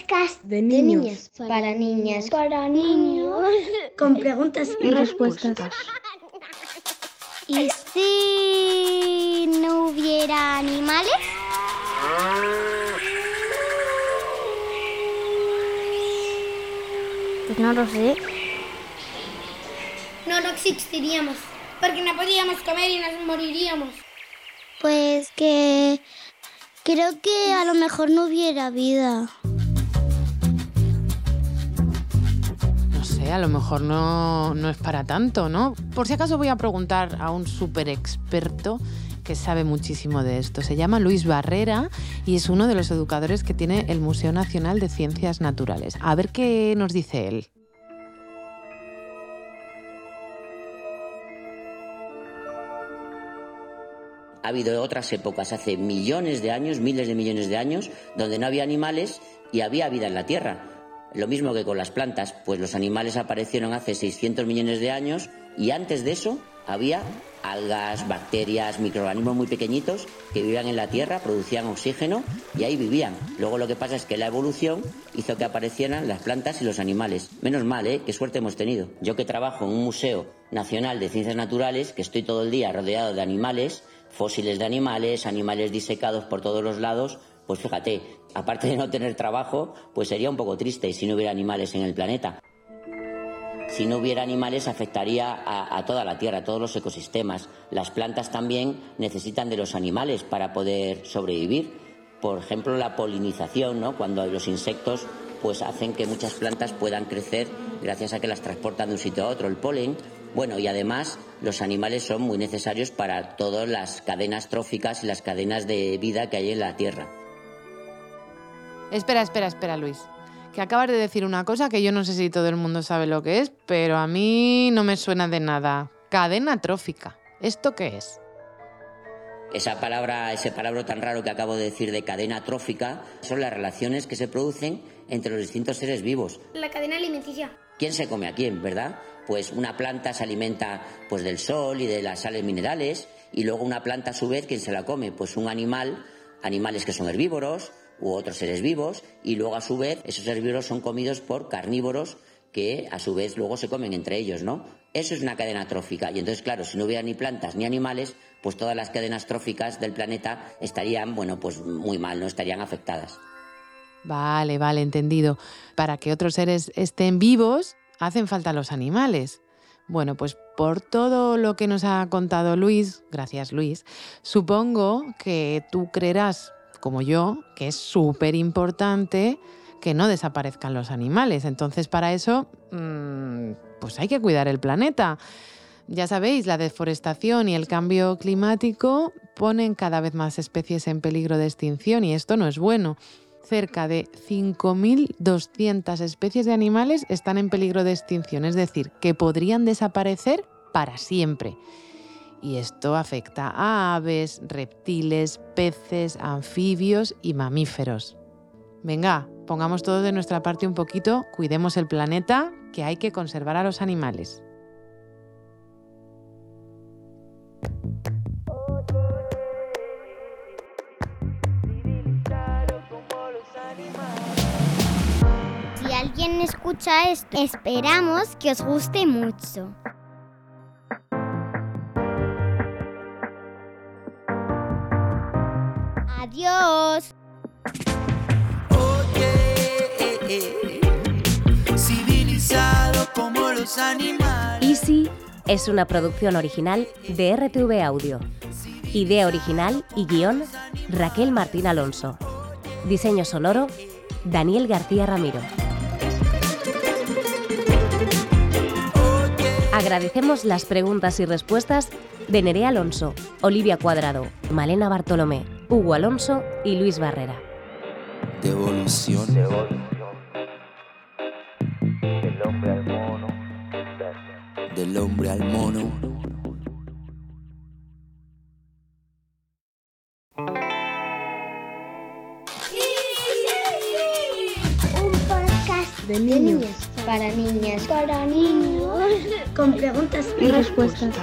podcast de niños, para niñas, para niños, con preguntas y respuestas. ¿Y si no hubiera animales? Pues no lo sé. No, no existiríamos, porque no podíamos comer y nos moriríamos. Pues que creo que a lo mejor no hubiera vida. A lo mejor no, no es para tanto, ¿no? Por si acaso voy a preguntar a un súper experto que sabe muchísimo de esto. Se llama Luis Barrera y es uno de los educadores que tiene el Museo Nacional de Ciencias Naturales. A ver qué nos dice él. Ha habido otras épocas, hace millones de años, miles de millones de años, donde no había animales y había vida en la Tierra. Lo mismo que con las plantas, pues los animales aparecieron hace 600 millones de años y antes de eso había algas, bacterias, microorganismos muy pequeñitos que vivían en la Tierra, producían oxígeno y ahí vivían. Luego lo que pasa es que la evolución hizo que aparecieran las plantas y los animales. Menos mal, ¿eh? Qué suerte hemos tenido. Yo que trabajo en un museo nacional de ciencias naturales, que estoy todo el día rodeado de animales, fósiles de animales, animales disecados por todos los lados, pues fíjate, aparte de no tener trabajo, pues sería un poco triste si no hubiera animales en el planeta. Si no hubiera animales afectaría a, toda la Tierra, a todos los ecosistemas. Las plantas también necesitan de los animales para poder sobrevivir. Por ejemplo, la polinización, ¿no? cuando los insectos pues hacen que muchas plantas puedan crecer gracias a que las transportan de un sitio a otro. El polen bueno, y además los animales son muy necesarios para todas las cadenas tróficas y las cadenas de vida que hay en la Tierra. Espera, espera, espera, Luis. Que acabas de decir una cosa que yo no sé si todo el mundo sabe lo que es, pero a mí no me suena de nada. Cadena trófica. ¿Esto qué es? Esa palabra, ese palabra tan raro que acabo de decir de cadena trófica, son las relaciones que se producen entre los distintos seres vivos. La cadena alimenticia. ¿Quién se come a quién, verdad? Pues una planta se alimenta pues del sol y de las sales minerales y luego una planta a su vez quién se la come, pues un animal, animales que son herbívoros u otros seres vivos y luego a su vez esos herbívoros son comidos por carnívoros que a su vez luego se comen entre ellos, ¿no? Eso es una cadena trófica y entonces claro, si no hubiera ni plantas ni animales, pues todas las cadenas tróficas del planeta estarían, bueno, pues muy mal, no estarían afectadas. Vale, vale, entendido. Para que otros seres estén vivos, hacen falta los animales. Bueno, pues por todo lo que nos ha contado Luis, gracias Luis, supongo que tú creerás, como yo, que es súper importante que no desaparezcan los animales. Entonces, para eso, mmm, pues hay que cuidar el planeta. Ya sabéis, la deforestación y el cambio climático ponen cada vez más especies en peligro de extinción y esto no es bueno cerca de 5.200 especies de animales están en peligro de extinción, es decir, que podrían desaparecer para siempre. Y esto afecta a aves, reptiles, peces, anfibios y mamíferos. Venga, pongamos todo de nuestra parte un poquito, cuidemos el planeta, que hay que conservar a los animales. Si alguien escucha esto, esperamos que os guste mucho. Adiós. Oye, civilizado como los animales. Easy es una producción original de RTV Audio. Idea original y guion Raquel Martín Alonso. Diseño sonoro Daniel García Ramiro. Agradecemos las preguntas y respuestas de Nerea Alonso, Olivia Cuadrado, Malena Bartolomé, Hugo Alonso y Luis Barrera. Devolución. Del hombre al mono. Del hombre al mono. Un podcast de niños, para niñas, para niños, con preguntas y respuestas.